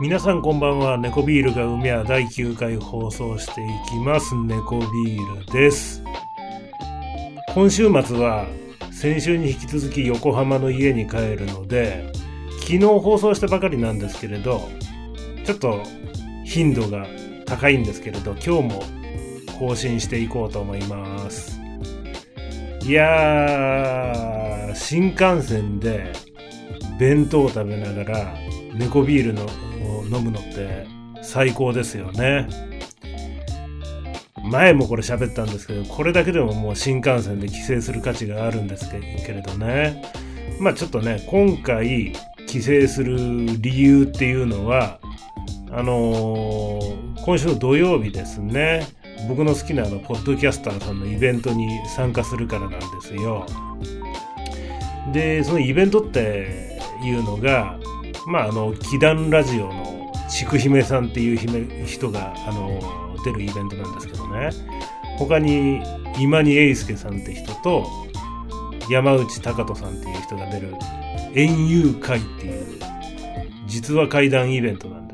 皆さんこんばんは。猫ビールが海は第9回放送していきます。猫ビールです。今週末は先週に引き続き横浜の家に帰るので、昨日放送したばかりなんですけれど、ちょっと頻度が高いんですけれど、今日も更新していこうと思います。いやー、新幹線で弁当を食べながら猫ビールのを飲むのって最高ですよね。前もこれ喋ったんですけど、これだけでももう新幹線で帰省する価値があるんですけれどね。まあちょっとね、今回帰省する理由っていうのは、あのー今週の土曜日ですね。僕の好きなあの、ポッドキャスターさんのイベントに参加するからなんですよ。で、そのイベントっていうのが、まあ、あの、祈願ラジオのちくひめさんっていう姫人が、あの、出るイベントなんですけどね。他に、今に英介さんって人と、山内隆人さんっていう人が出る、園遊会っていう、実話怪談イベントなんです。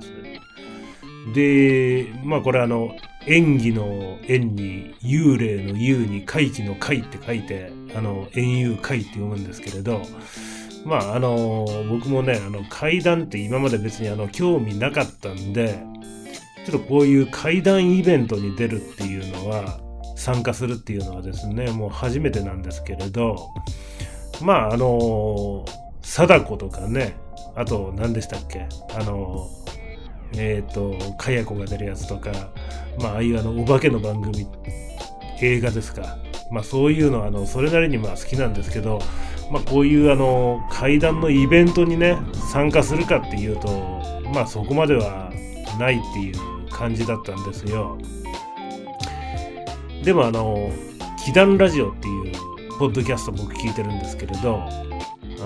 で、まあこれあの、演技の演に、幽霊の幽に、怪奇の怪って書いて、あの、演遊会って読むんですけれど、まああの、僕もね、あの、怪談って今まで別にあの、興味なかったんで、ちょっとこういう怪談イベントに出るっていうのは、参加するっていうのはですね、もう初めてなんですけれど、まああの、貞子とかね、あと何でしたっけあの、えっ、と、かや子が出るやつとか、まあ、ああいうあの、お化けの番組、映画ですか。まあ、そういうのは、あの、それなりにまあ好きなんですけど、まあ、こういうあの、怪談のイベントにね、参加するかっていうと、まあ、そこまではないっていう感じだったんですよ。でもあの、祈願ラジオっていう、ポッドキャスト僕聞いてるんですけれど、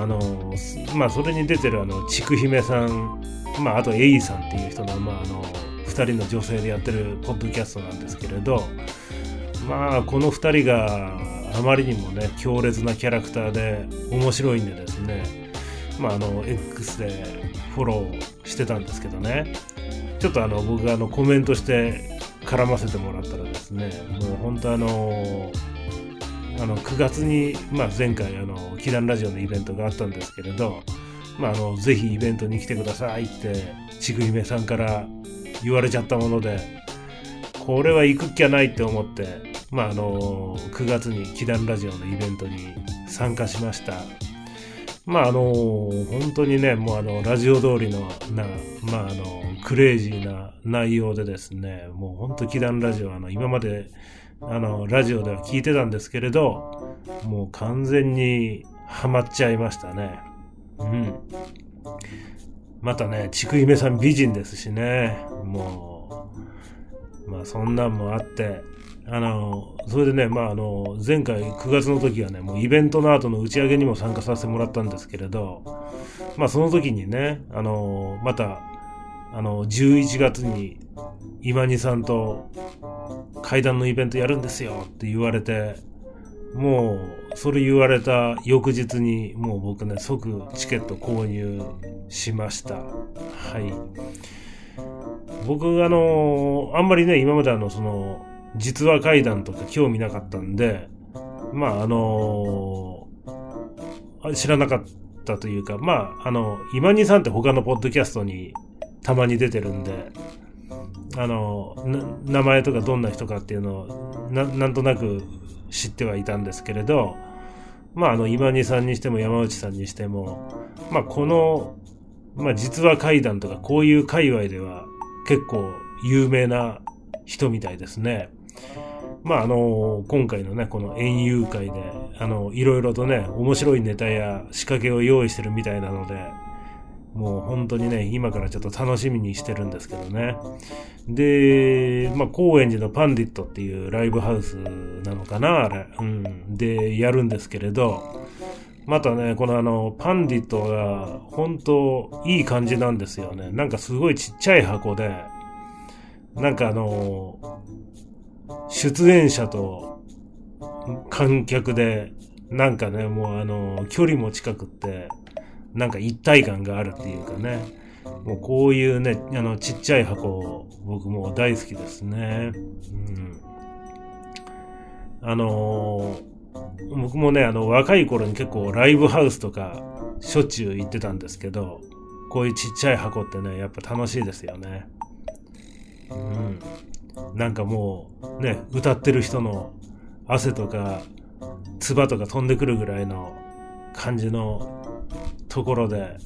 あの、まあ、それに出てるあの、ちくひめさん、まあ、あと、エイさんっていう人の、まあ、あの、二人の女性でやってるポッドキャストなんですけれど、まあ、この二人があまりにもね、強烈なキャラクターで面白いんでですね、まあ、あの、X でフォローしてたんですけどね、ちょっとあの、僕があの、コメントして絡ませてもらったらですね、もう本当あの、あの、9月に、まあ、前回あの、祈願ラジオのイベントがあったんですけれど、まあ、あの、ぜひイベントに来てくださいって、ちぐひめさんから言われちゃったもので、これは行くっきゃないって思って、まあ、あの、9月に祈願ラジオのイベントに参加しました。まあ、あの、本当にね、もうあの、ラジオ通りの、な、まあ、あの、クレイジーな内容でですね、もう本当祈願ラジオ、あの、今まで、あの、ラジオでは聞いてたんですけれど、もう完全にハマっちゃいましたね。うん。またね、ちくひめさん美人ですしね、もう、まあそんなんもあって、あの、それでね、まああの、前回9月の時はね、もうイベントの後の打ち上げにも参加させてもらったんですけれど、まあその時にね、あの、また、あの、11月に今にさんと階段のイベントやるんですよって言われて、もう、それ言われた翌日に、もう僕ね、即チケット購入しました。はい。僕、あの、あんまりね、今まであの、その、実話怪談とか興味なかったんで、まあ、あの知らなかったというか、まあ、あの、今にさんって他のポッドキャストにたまに出てるんで、あの、名前とかどんな人かっていうのをな、なんとなく知ってはいたんですけれど、まあ、あの、今にさんにしても山内さんにしても、まあ、この、まあ、実は怪談とかこういう界隈では結構有名な人みたいですね。まあ、あの、今回のね、この園遊会で、あの、いろいろとね、面白いネタや仕掛けを用意してるみたいなので、もう本当にね、今からちょっと楽しみにしてるんですけどね。で、まあ、高円寺のパンディットっていうライブハウスなのかな、あれ。うん。で、やるんですけれど、またね、このあの、パンディットが、本当いい感じなんですよね。なんかすごいちっちゃい箱で、なんかあの、出演者と観客で、なんかね、もうあの、距離も近くって、なんか一体感があるっていうかね、もうこういうね、あの、ちっちゃい箱、僕も大好きですね。うん。あのー、僕もね、あの、若い頃に結構ライブハウスとか、しょっちゅう行ってたんですけど、こういうちっちゃい箱ってね、やっぱ楽しいですよね。うん。なんかもう、ね、歌ってる人の汗とか、唾とか飛んでくるぐらいの感じのところで、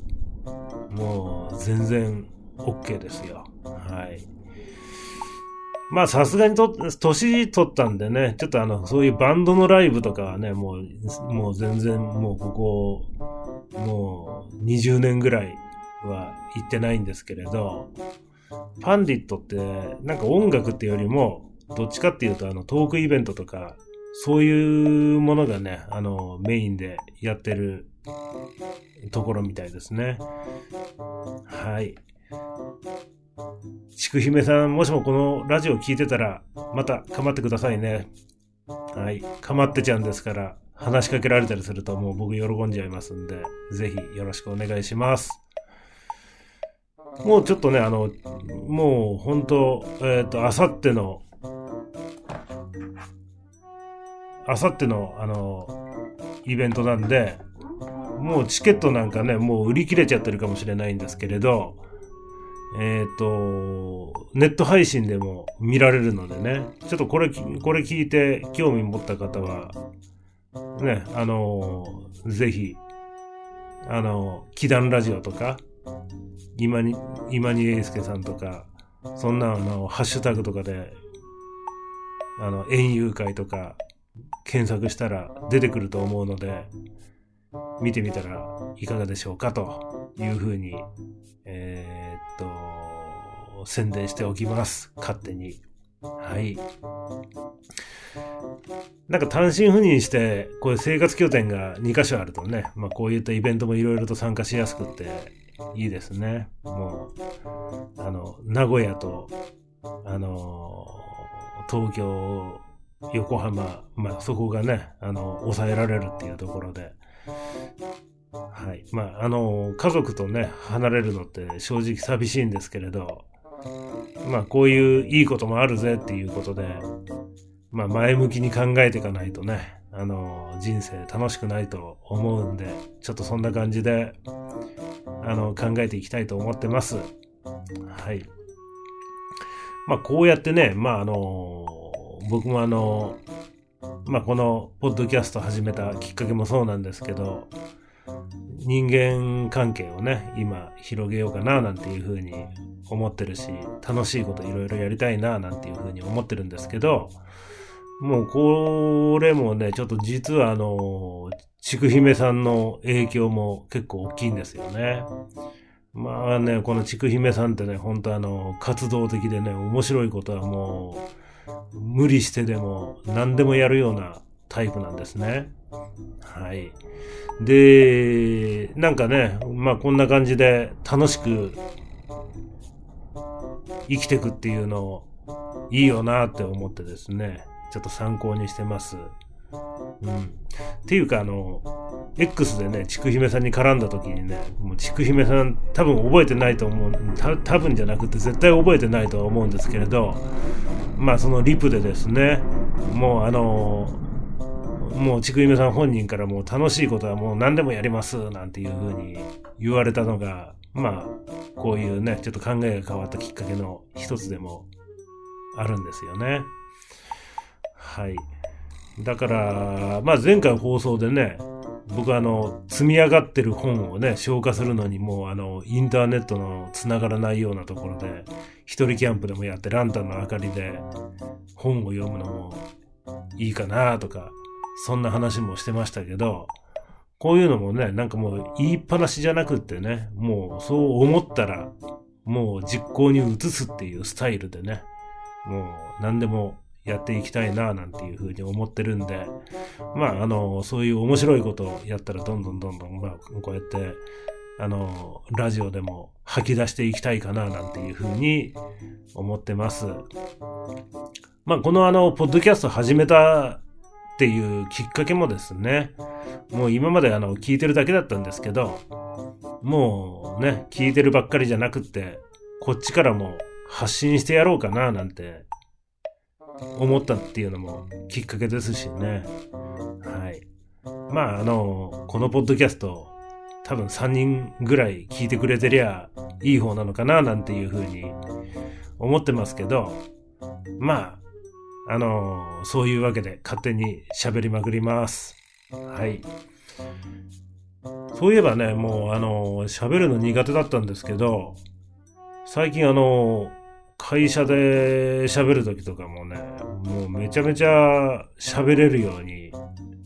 もう全然 OK ですよ。はい。まあさすがにと、年取ったんでね、ちょっとあの、そういうバンドのライブとかはね、もう、もう全然もうここ、もう20年ぐらいは行ってないんですけれど、パンディットってなんか音楽ってよりも、どっちかっていうとあのトークイベントとか、そういうものがね、あの、メインでやってるところみたいですね。はい。ちくひめさん、もしもこのラジオ聞いてたら、またかまってくださいね。はい。かまってちゃうんですから、話しかけられたりするともう僕喜んじゃいますんで、ぜひよろしくお願いします。もうちょっとね、あの、もう本当えっ、ー、と、あさっての、あさっての、あの、イベントなんで、もうチケットなんかね、もう売り切れちゃってるかもしれないんですけれど、えっ、ー、と、ネット配信でも見られるのでね、ちょっとこれ、これ聞いて興味持った方は、ね、あの、ぜひ、あの、祈願ラジオとか、今に、今に英介さんとか、そんなあの、ハッシュタグとかで、あの、園遊会とか、検索したら出てくると思うので、見てみたらいかがでしょうかというふうに、えー、っと、宣伝しておきます。勝手に。はい。なんか単身赴任して、こういう生活拠点が2カ所あるとね、まあこういったイベントもいろいろと参加しやすくていいですね。もう、あの、名古屋と、あの、東京、横浜、まあそこがね、あの、抑えられるっていうところで、はい。まあ、あの、家族とね、離れるのって正直寂しいんですけれど、まあ、こういういいこともあるぜっていうことで、まあ、前向きに考えていかないとね、あの、人生楽しくないと思うんで、ちょっとそんな感じで、あの、考えていきたいと思ってます。はい。まあ、こうやってね、まあ、あの、僕もあの、まあ、このポッドキャスト始めたきっかけもそうなんですけど、人間関係をね、今広げようかななんていうふうに思ってるし、楽しいこといろいろやりたいななんていうふうに思ってるんですけど、もうこれもね、ちょっと実はあの、ちくひめさんの影響も結構大きいんですよね。まあね、このちくひめさんってね、本当あの、活動的でね、面白いことはもう、無理してでも何でもやるようなタイプなんですね。はい。で、なんかね、まあこんな感じで楽しく生きていくっていうのをいいよなって思ってですね、ちょっと参考にしてます。うん。っていうかあの、X でね、ちくひめさんに絡んだ時にね、もうちくひめさん多分覚えてないと思う、多分じゃなくて絶対覚えてないとは思うんですけれど、まあそのリプでですね、もうあの、もうちくひめさん本人からもう楽しいことはもう何でもやりますなんていうふうに言われたのが、まあこういうね、ちょっと考えが変わったきっかけの一つでもあるんですよね。はい。だから、まあ前回放送でね、僕あの、積み上がってる本をね、消化するのにもうあの、インターネットの繋がらないようなところで、一人キャンプでもやってランタンの明かりで本を読むのもいいかなとか、そんな話もしてましたけど、こういうのもね、なんかもう言いっぱなしじゃなくってね、もうそう思ったら、もう実行に移すっていうスタイルでね、もう何でもやっていきたいななんていうふうに思ってるんで、まあ、あの、そういう面白いことをやったらどんどんどんどん、まあ、こうやって、あの、ラジオでも吐き出していきたいかな、なんていうふうに思ってます。まあ、このあの、ポッドキャスト始めたっていうきっかけもですね、もう今まであの、聞いてるだけだったんですけど、もうね、聞いてるばっかりじゃなくって、こっちからも発信してやろうかな、なんて思ったっていうのもきっかけですしね。はい。まあ、あの、このポッドキャスト、多分3人ぐらい聞いてくれてりゃいい方なのかな、なんていうふうに思ってますけど、まあ、あの、そういうわけで勝手に喋りまくります。はい。そういえばね、もうあの、喋るの苦手だったんですけど、最近あの、会社で喋るときとかもね、もうめちゃめちゃ喋れるように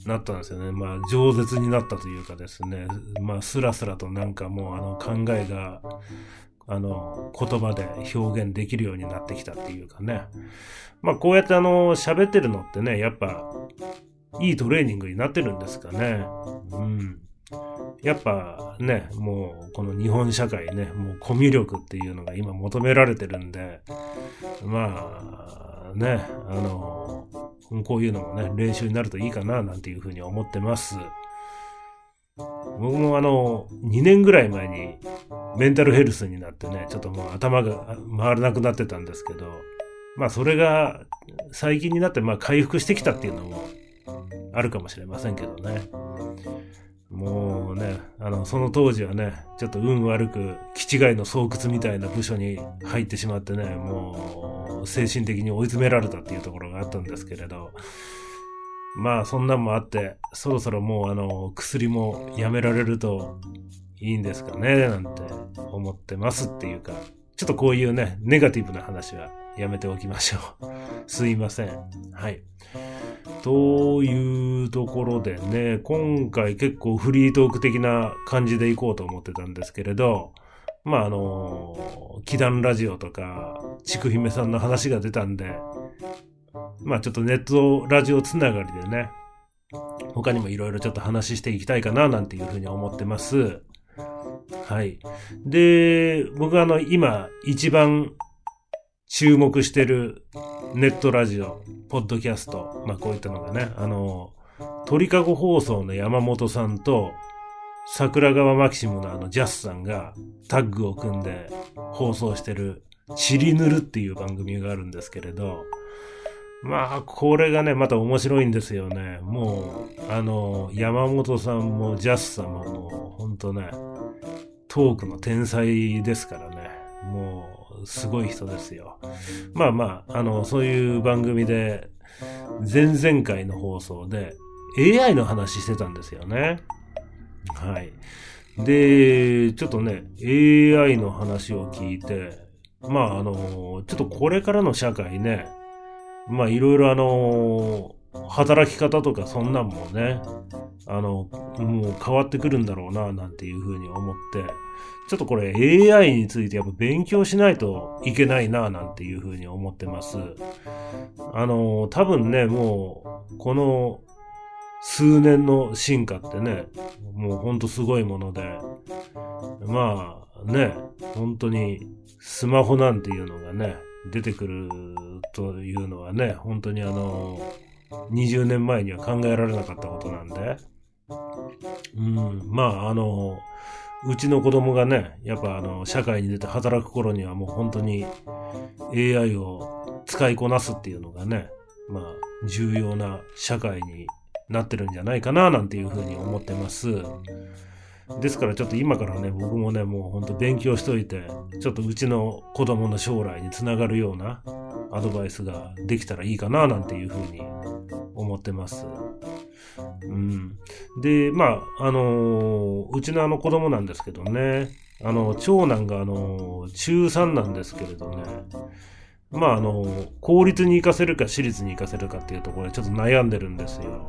なったんですよね。まあ、饒舌になったというかですね、まあ、スラスラとなんかもうあの考えが、あの、言葉で表現できるようになってきたっていうかね。まあ、こうやってあの、喋ってるのってね、やっぱ、いいトレーニングになってるんですかね。うん。やっぱね、もうこの日本社会ね、もうコミュ力っていうのが今求められてるんで、まあね、あの、こういうのもね、練習になるといいかななんていうふうに思ってます。僕もあの、2年ぐらい前にメンタルヘルスになってね、ちょっともう頭が回らなくなってたんですけど、まあそれが最近になってまあ回復してきたっていうのもあるかもしれませんけどね。もうね、あの、その当時はね、ちょっと運悪く、気違いの巣窟みたいな部署に入ってしまってね、もう、精神的に追い詰められたっていうところがあったんですけれど、まあ、そんなんもあって、そろそろもう、あの、薬もやめられるといいんですかね、なんて思ってますっていうか、ちょっとこういうね、ネガティブな話はやめておきましょう。すいません。はい。というところでね、今回結構フリートーク的な感じでいこうと思ってたんですけれど、まああの、祈願ラジオとか、ちくひめさんの話が出たんで、まあちょっとネットラジオつながりでね、他にもいろいろちょっと話していきたいかななんていうふうに思ってます。はい。で、僕はあの、今一番注目してるネットラジオ、ポッドキャスト、まあこういったのがね、あの、鳥かご放送の山本さんと、桜川マキシムのあのジャスさんがタッグを組んで放送してるチリヌルっていう番組があるんですけれど、まあ、これがね、また面白いんですよね。もう、あの、山本さんもジャスさんももう、ほんとね、トークの天才ですからね。もう、すごい人ですよ。まあまあ、あの、そういう番組で、前々回の放送で AI の話してたんですよね。はい。で、ちょっとね、AI の話を聞いて、まああの、ちょっとこれからの社会ね、まあいろいろあの、働き方とかそんなんもね、あの、もう変わってくるんだろうな、なんていうふうに思って、ちょっとこれ AI についてやっぱ勉強しないといけないな、なんていうふうに思ってます。あの、多分ね、もう、この数年の進化ってね、もうほんとすごいもので、まあね、本当にスマホなんていうのがね、出てくるというのはね、本当にあの、20年前には考えられなかったことなんで、うん、まああの、うちの子供がね、やっぱあの、社会に出て働く頃にはもう本当に AI を使いこなすっていうのがね、まあ、重要な社会になってるんじゃないかな、なんていうふうに思ってます。ですからちょっと今からね、僕もね、もうほんと勉強しといて、ちょっとうちの子供の将来につながるようなアドバイスができたらいいかな、なんていうふうに思ってます。うん。で、まあ、あの、うちのあの子供なんですけどね、あの、長男があの、中3なんですけれどね、まああの、公立に行かせるか私立に行かせるかっていうところでちょっと悩んでるんですよ。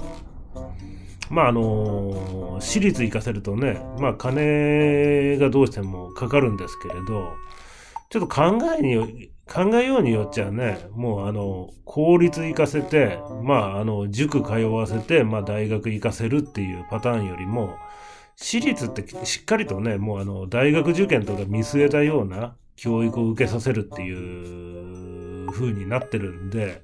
まああの、私立行かせるとね、まあ金がどうしてもかかるんですけれど、ちょっと考えに考えようによっちゃね、もうあの、公立行かせて、まああの、塾通わせて、まあ大学行かせるっていうパターンよりも、私立ってしっかりとね、もうあの、大学受験とか見据えたような教育を受けさせるっていう風になってるんで、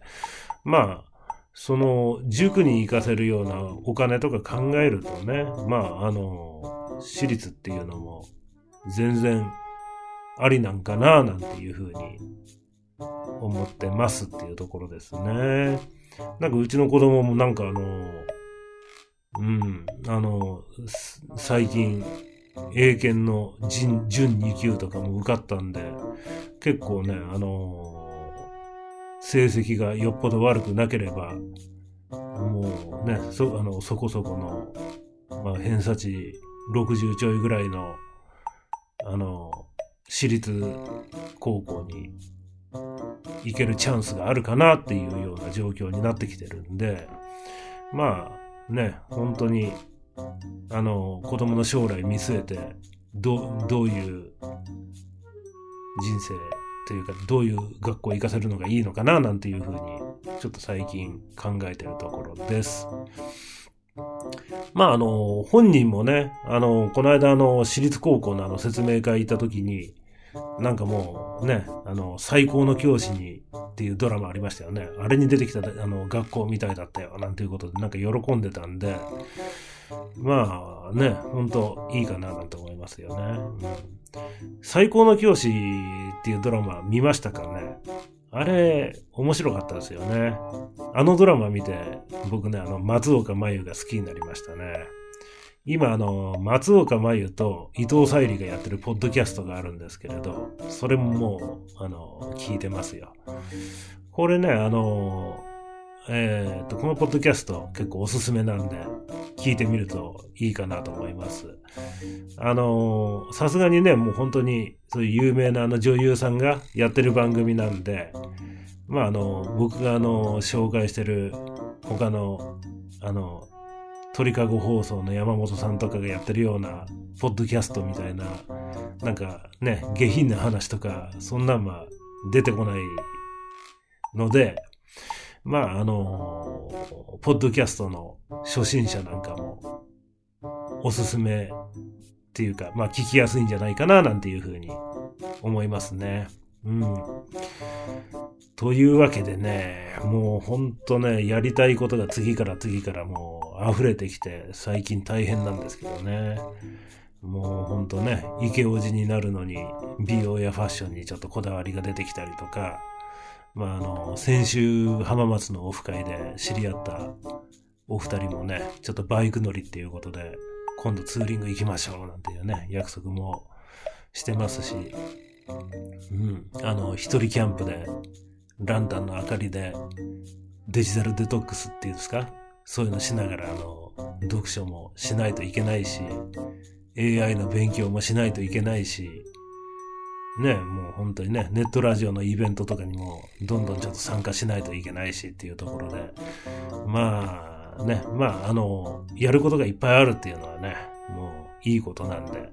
まあ、その、塾に行かせるようなお金とか考えるとね、まあ、あの、私立っていうのも全然ありなんかな、なんていう風に思ってますっていうところですね。なんかうちの子供もなんかあの、うん、あの、最近、英検の準2級とかも受かったんで、結構ね、あの成績がよっぽど悪くなければ、もうね、そ、あの、そこそこの、まあ、偏差値60ちょいぐらいの、あの、私立高校に行けるチャンスがあるかなっていうような状況になってきてるんで、まあね、本当に、あの、子供の将来見据えて、ど、どういう人生というか、どういう学校行かせるのがいいのかななんていうふうに、ちょっと最近考えてるところです。まあ、あの、本人もね、あの、この間、あの、私立高校のあの、説明会行った時に、なんかもうね、あの、最高の教師にっていうドラマありましたよね。あれに出てきたあの学校みたいだったよ、なんていうことでなんか喜んでたんで、まあね、ほんといいかななんて思いますよね。うん、最高の教師っていうドラマ見ましたかねあれ、面白かったですよね。あのドラマ見て、僕ね、あの、松岡真優が好きになりましたね。今、あの、松岡真優と伊藤沙莉がやってるポッドキャストがあるんですけれど、それももう、あの、聞いてますよ。これね、あの、えっ、ー、と、このポッドキャスト結構おすすめなんで、聞いてみるといいかなと思います。あの、さすがにね、もう本当に、そういう有名なあの女優さんがやってる番組なんで、まあ、あの、僕があの、紹介してる他の、あの、鳥かご放送の山本さんとかがやってるような、ポッドキャストみたいな、なんかね、下品な話とか、そんなんは出てこないので、まあ、あの、ポッドキャストの初心者なんかも、おすすめっていうか、まあ、聞きやすいんじゃないかな、なんていうふうに思いますね。うん。というわけでね、もうほんとね、やりたいことが次から次からもう溢れてきて、最近大変なんですけどね。もうほんとね、池王子になるのに、美容やファッションにちょっとこだわりが出てきたりとか、まああの、先週浜松のオフ会で知り合ったお二人もね、ちょっとバイク乗りっていうことで、今度ツーリング行きましょうなんていうね、約束もしてますし、うん、あの、一人キャンプでランタンの明かりでデジタルデトックスっていうんですかそういうのしながら、あの、読書もしないといけないし、AI の勉強もしないといけないし、ね、もう本当にね、ネットラジオのイベントとかにもどんどんちょっと参加しないといけないしっていうところで、まあね、まああの、やることがいっぱいあるっていうのはね、もういいことなんで、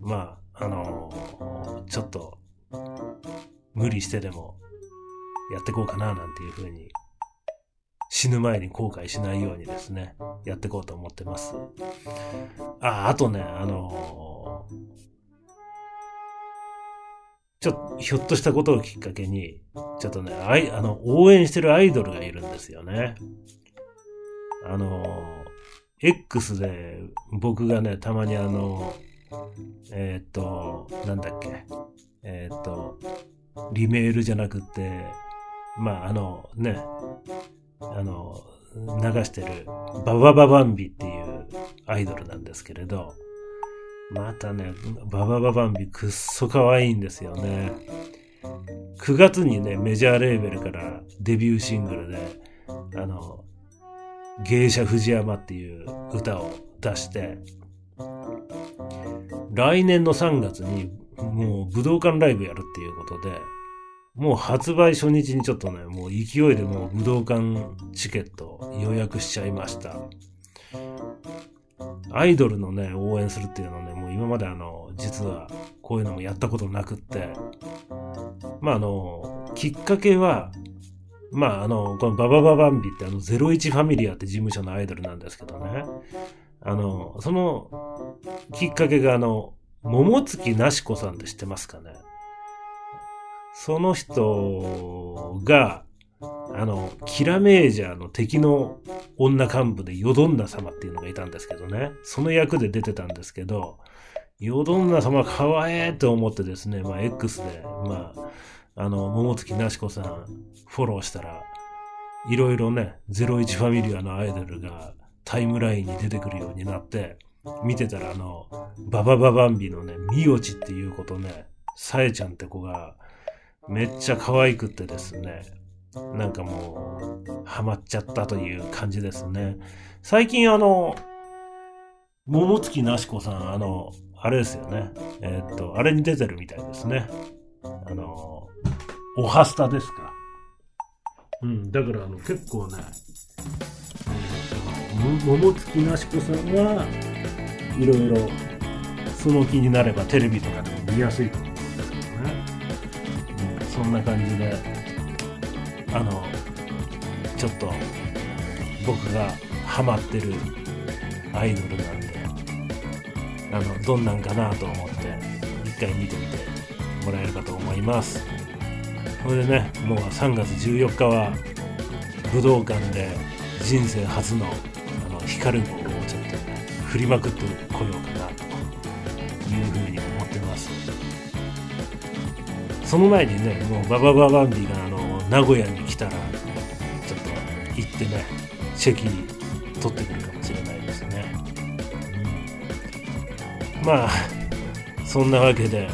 まあ、あの、ちょっと無理してでもやっていこうかななんていうふうに死ぬ前に後悔しないようにですね、やっていこうと思ってます。あ、あとね、あのちょっと、ひょっとしたことをきっかけに、ちょっとね、あい、あの、応援してるアイドルがいるんですよね。あの X で僕がね、たまにあの、えっ、と、なんだっけ、えっ、と、リメールじゃなくて、まあ、あの、ね、あの、流してるババババンビっていうアイドルなんですけれど、またね、ババババンビくっそ可愛いんですよね。9月にね、メジャーレーベルからデビューシングルで、あの、芸者藤山っていう歌を出して、来年の3月にもう武道館ライブやるっていうことで、もう発売初日にちょっとね、もう勢いでもう武道館チケット予約しちゃいました。アイドルのね、応援するっていうのはね、もう今まであの、実はこういうのもやったことなくって、まああの、きっかけは、まああの、このババババンビってあの、01ファミリアって事務所のアイドルなんですけどね、あの、そのきっかけがあの、桃月なし子さんって知ってますかね？その人が、あの、キラメージャーの敵の女幹部でヨドンナ様っていうのがいたんですけどね。その役で出てたんですけど、ヨドンナ様かわえーと思ってですね、まあ X で、まあ、あの、桃月なし子さんフォローしたら、いろいろね、01ファミリアのアイドルがタイムラインに出てくるようになって、見てたらあの、ババババンビのね、ミオチっていう子とね、サエちゃんって子が、めっちゃ可愛くってですね、なんかもう、ハマっちゃったという感じですね。最近あの、桃月なし子さん、あの、あれですよね。えー、っと、あれに出てるみたいですね。あの、おはスタですか。うん、だからあの、結構ね、桃月なし子さんはいろいろその気になればテレビとかでも見やすいと思そんな感じであのちょっと僕がハマってるアイドルなんであのどんなんかなと思って一回見てみてもらえればと思います。それでねもう3月14日は武道館で人生初のあの光る棒をちょっと、ね、振りまくってこようかなその前にねもうババババンビがあの名古屋に来たらちょっと行ってねチェキ取ってくるかもしれないですね、うん、まあそんなわけで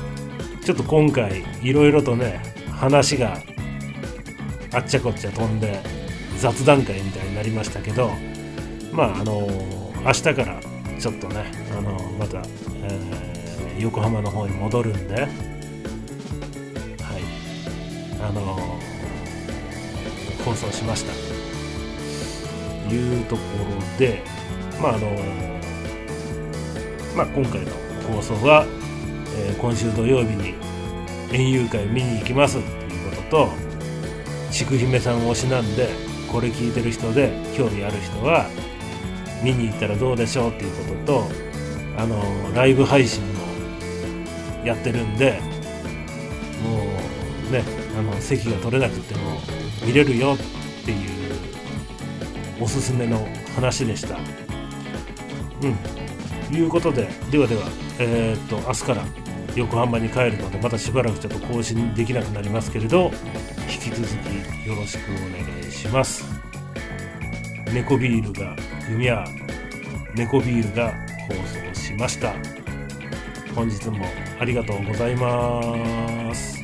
ちょっと今回いろいろとね話があっちゃこっちゃ飛んで雑談会みたいになりましたけどまああの明日からちょっとねあのまた、えー、横浜の方に戻るんであの放送しました。というところでまああのまあ今回の放送は、えー、今週土曜日に園遊会見に行きますっていうことと筑姫さん推しなんでこれ聞いてる人で興味ある人は見に行ったらどうでしょうっていうこととあのライブ配信もやってるんであの席が取れなくても見れるよっていうおすすめの話でした。うん。いうことでではではえー、っと明日から横浜に帰るのでまたしばらくちょっと更新できなくなりますけれど引き続きよろしくお願いします。猫ビールが海や猫ビールが放送しました。本日もありがとうございます。